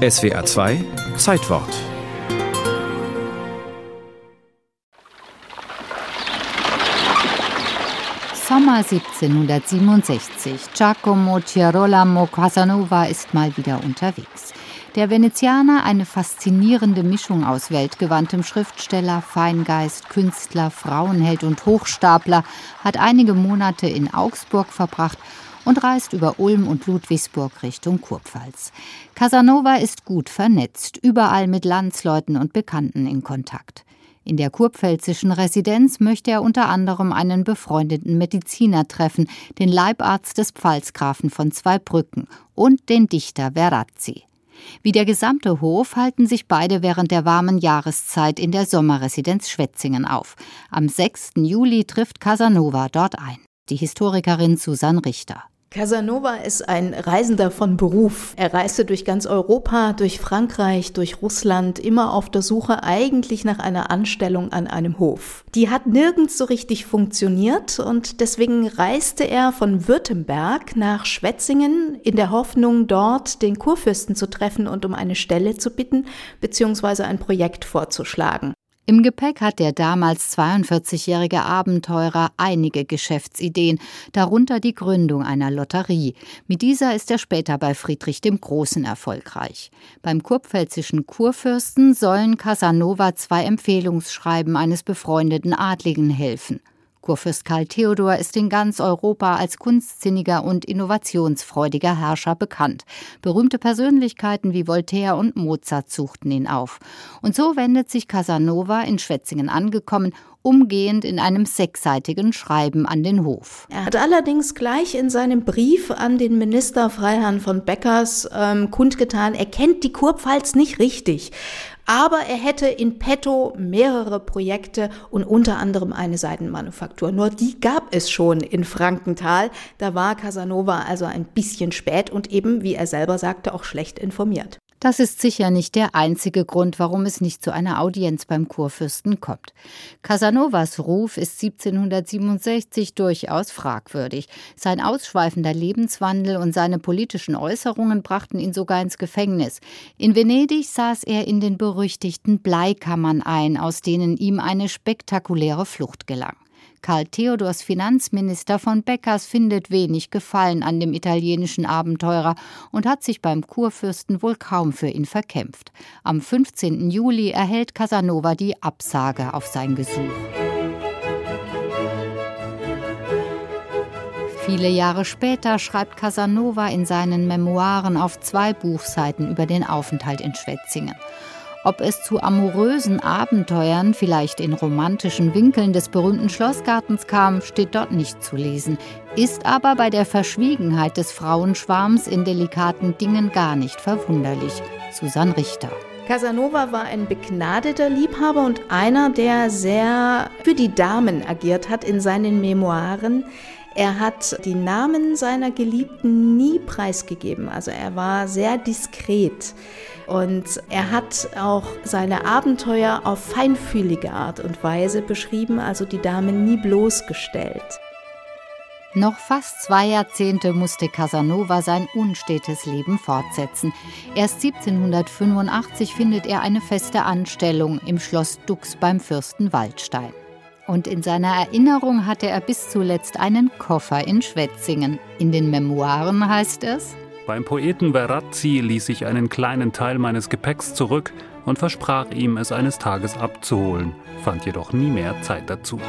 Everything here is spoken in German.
SWA 2 Zeitwort Sommer 1767. Giacomo Girolamo Casanova ist mal wieder unterwegs. Der Venezianer, eine faszinierende Mischung aus weltgewandtem Schriftsteller, Feingeist, Künstler, Frauenheld und Hochstapler, hat einige Monate in Augsburg verbracht und reist über Ulm und Ludwigsburg Richtung Kurpfalz. Casanova ist gut vernetzt, überall mit Landsleuten und Bekannten in Kontakt. In der kurpfälzischen Residenz möchte er unter anderem einen befreundeten Mediziner treffen, den Leibarzt des Pfalzgrafen von Zweibrücken und den Dichter Verazzi. Wie der gesamte Hof halten sich beide während der warmen Jahreszeit in der Sommerresidenz Schwetzingen auf. Am 6. Juli trifft Casanova dort ein. Die Historikerin Susan Richter. Casanova ist ein Reisender von Beruf. Er reiste durch ganz Europa, durch Frankreich, durch Russland, immer auf der Suche eigentlich nach einer Anstellung an einem Hof. Die hat nirgends so richtig funktioniert und deswegen reiste er von Württemberg nach Schwetzingen in der Hoffnung, dort den Kurfürsten zu treffen und um eine Stelle zu bitten bzw. ein Projekt vorzuschlagen. Im Gepäck hat der damals 42-jährige Abenteurer einige Geschäftsideen, darunter die Gründung einer Lotterie. Mit dieser ist er später bei Friedrich dem Großen erfolgreich. Beim kurpfälzischen Kurfürsten sollen Casanova zwei Empfehlungsschreiben eines befreundeten Adligen helfen. Kurfürst Karl Theodor ist in ganz Europa als kunstsinniger und innovationsfreudiger Herrscher bekannt. Berühmte Persönlichkeiten wie Voltaire und Mozart suchten ihn auf. Und so wendet sich Casanova in Schwetzingen angekommen umgehend in einem sechsseitigen Schreiben an den Hof. Er hat allerdings gleich in seinem Brief an den Minister Freiherrn von Beckers ähm, kundgetan, er kennt die Kurpfalz nicht richtig. Aber er hätte in petto mehrere Projekte und unter anderem eine Seidenmanufaktur. Nur die gab es schon in Frankenthal. Da war Casanova also ein bisschen spät und eben, wie er selber sagte, auch schlecht informiert. Das ist sicher nicht der einzige Grund, warum es nicht zu einer Audienz beim Kurfürsten kommt. Casanovas Ruf ist 1767 durchaus fragwürdig. Sein ausschweifender Lebenswandel und seine politischen Äußerungen brachten ihn sogar ins Gefängnis. In Venedig saß er in den berüchtigten Bleikammern ein, aus denen ihm eine spektakuläre Flucht gelang. Karl Theodors Finanzminister von Beckers findet wenig Gefallen an dem italienischen Abenteurer und hat sich beim Kurfürsten wohl kaum für ihn verkämpft. Am 15. Juli erhält Casanova die Absage auf sein Gesuch. Viele Jahre später schreibt Casanova in seinen Memoiren auf zwei Buchseiten über den Aufenthalt in Schwetzingen. Ob es zu amorösen Abenteuern, vielleicht in romantischen Winkeln des berühmten Schlossgartens kam, steht dort nicht zu lesen, ist aber bei der Verschwiegenheit des Frauenschwarms in delikaten Dingen gar nicht verwunderlich. Susan Richter. Casanova war ein begnadeter Liebhaber und einer, der sehr für die Damen agiert hat in seinen Memoiren. Er hat die Namen seiner Geliebten nie preisgegeben, also er war sehr diskret. Und er hat auch seine Abenteuer auf feinfühlige Art und Weise beschrieben, also die Damen nie bloßgestellt. Noch fast zwei Jahrzehnte musste Casanova sein unstetes Leben fortsetzen. Erst 1785 findet er eine feste Anstellung im Schloss Dux beim Fürsten Waldstein. Und in seiner Erinnerung hatte er bis zuletzt einen Koffer in Schwetzingen. In den Memoiren heißt es, beim Poeten Verazzi ließ ich einen kleinen Teil meines Gepäcks zurück und versprach ihm, es eines Tages abzuholen, fand jedoch nie mehr Zeit dazu.